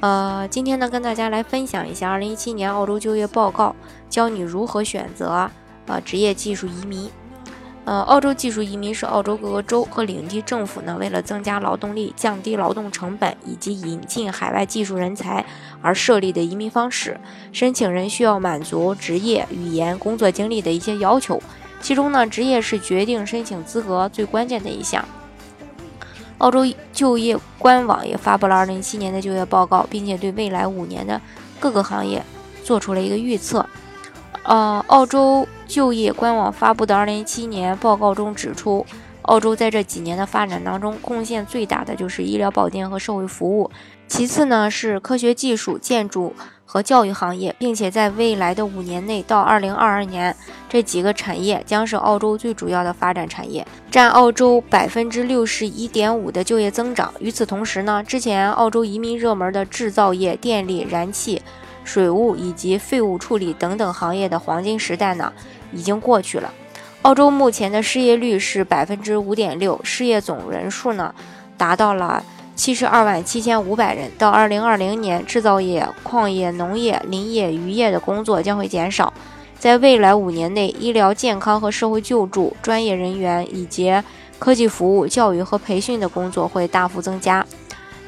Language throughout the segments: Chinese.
呃，今天呢，跟大家来分享一下二零一七年澳洲就业报告，教你如何选择呃职业技术移民。呃，澳洲技术移民是澳洲各个州和领地政府呢，为了增加劳动力、降低劳动成本以及引进海外技术人才而设立的移民方式。申请人需要满足职业、语言、工作经历的一些要求，其中呢，职业是决定申请资格最关键的一项。澳洲就业官网也发布了2017年的就业报告，并且对未来五年的各个行业做出了一个预测。呃，澳洲就业官网发布的2017年报告中指出，澳洲在这几年的发展当中，贡献最大的就是医疗保健和社会服务，其次呢是科学技术、建筑。和教育行业，并且在未来的五年内到二零二二年，这几个产业将是澳洲最主要的发展产业，占澳洲百分之六十一点五的就业增长。与此同时呢，之前澳洲移民热门的制造业、电力、燃气、水务以及废物处理等等行业的黄金时代呢，已经过去了。澳洲目前的失业率是百分之五点六，失业总人数呢，达到了。七十二万七千五百人。到二零二零年，制造业、矿业、农业、林业、渔业的工作将会减少。在未来五年内，医疗健康和社会救助专业人员以及科技服务、教育和培训的工作会大幅增加。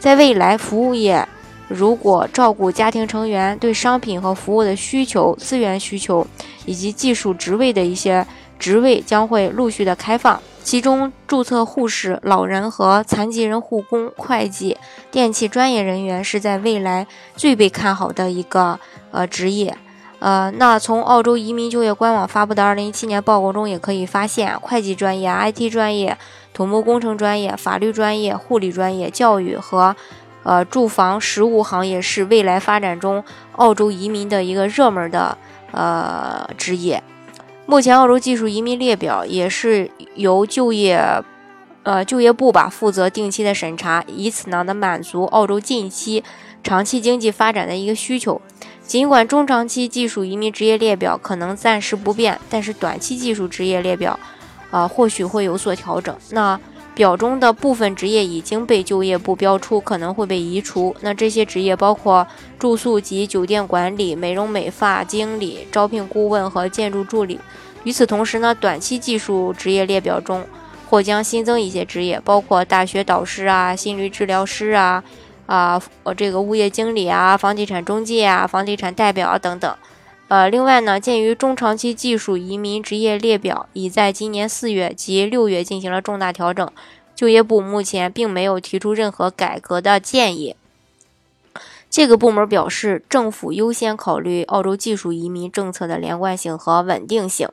在未来，服务业如果照顾家庭成员对商品和服务的需求、资源需求以及技术职位的一些职位将会陆续的开放。其中，注册护士、老人和残疾人护工、会计、电气专业人员是在未来最被看好的一个呃职业。呃，那从澳洲移民就业官网发布的2017年报告中也可以发现，会计专业、IT 专业、土木工程专业、法律专业、护理专业、教育和呃住房实务行业是未来发展中澳洲移民的一个热门的呃职业。目前，澳洲技术移民列表也是由就业，呃，就业部吧负责定期的审查，以此呢，能满足澳洲近期、长期经济发展的一个需求。尽管中长期技术移民职业列表可能暂时不变，但是短期技术职业列表，啊，或许会有所调整。那。表中的部分职业已经被就业部标出，可能会被移除。那这些职业包括住宿及酒店管理、美容美发经理、招聘顾问和建筑助理。与此同时呢，短期技术职业列表中或将新增一些职业，包括大学导师啊、心理治疗师啊、啊呃这个物业经理啊、房地产中介啊、房地产代表啊等等。呃，另外呢，鉴于中长期技术移民职业列表已在今年四月及六月进行了重大调整，就业部目前并没有提出任何改革的建议。这个部门表示，政府优先考虑澳洲技术移民政策的连贯性和稳定性。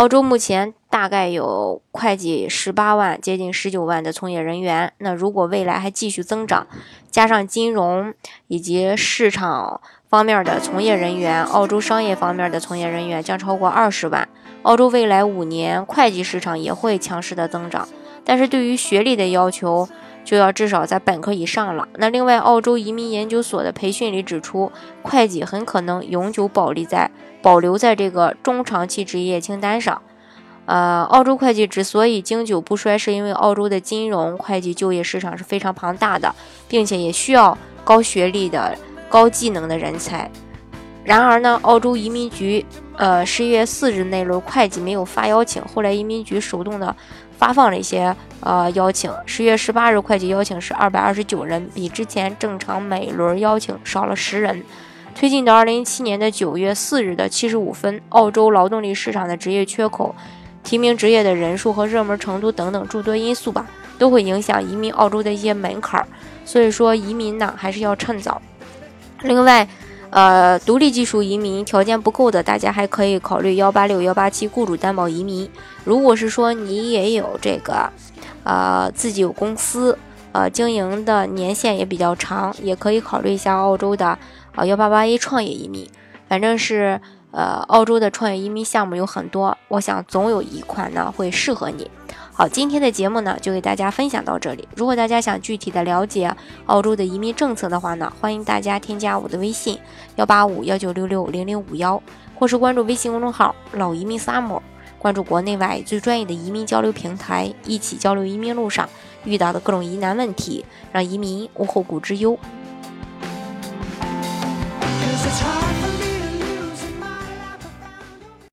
澳洲目前大概有会计十八万，接近十九万的从业人员。那如果未来还继续增长，加上金融以及市场。方面的从业人员，澳洲商业方面的从业人员将超过二十万。澳洲未来五年会计市场也会强势的增长，但是对于学历的要求就要至少在本科以上了。那另外，澳洲移民研究所的培训里指出，会计很可能永久保留在保留在这个中长期职业清单上。呃，澳洲会计之所以经久不衰，是因为澳洲的金融会计就业市场是非常庞大的，并且也需要高学历的。高技能的人才。然而呢，澳洲移民局呃十一月四日那轮会计没有发邀请，后来移民局手动的发放了一些呃邀请。十月十八日会计邀请是二百二十九人，比之前正常每轮邀请少了十人。推进到二零一七年的九月四日的七十五分，澳洲劳动力市场的职业缺口、提名职业的人数和热门程度等等诸多因素吧，都会影响移民澳洲的一些门槛儿。所以说，移民呢还是要趁早。另外，呃，独立技术移民条件不够的，大家还可以考虑幺八六幺八七雇主担保移民。如果是说你也有这个，呃，自己有公司，呃，经营的年限也比较长，也可以考虑一下澳洲的呃幺八八 A 创业移民。反正是呃，澳洲的创业移民项目有很多，我想总有一款呢会适合你。好，今天的节目呢就给大家分享到这里。如果大家想具体的了解澳洲的移民政策的话呢，欢迎大家添加我的微信幺八五幺九六六零零五幺，或是关注微信公众号老移民 Sam”，关注国内外最专业的移民交流平台，一起交流移民路上遇到的各种疑难问题，让移民无后顾之忧。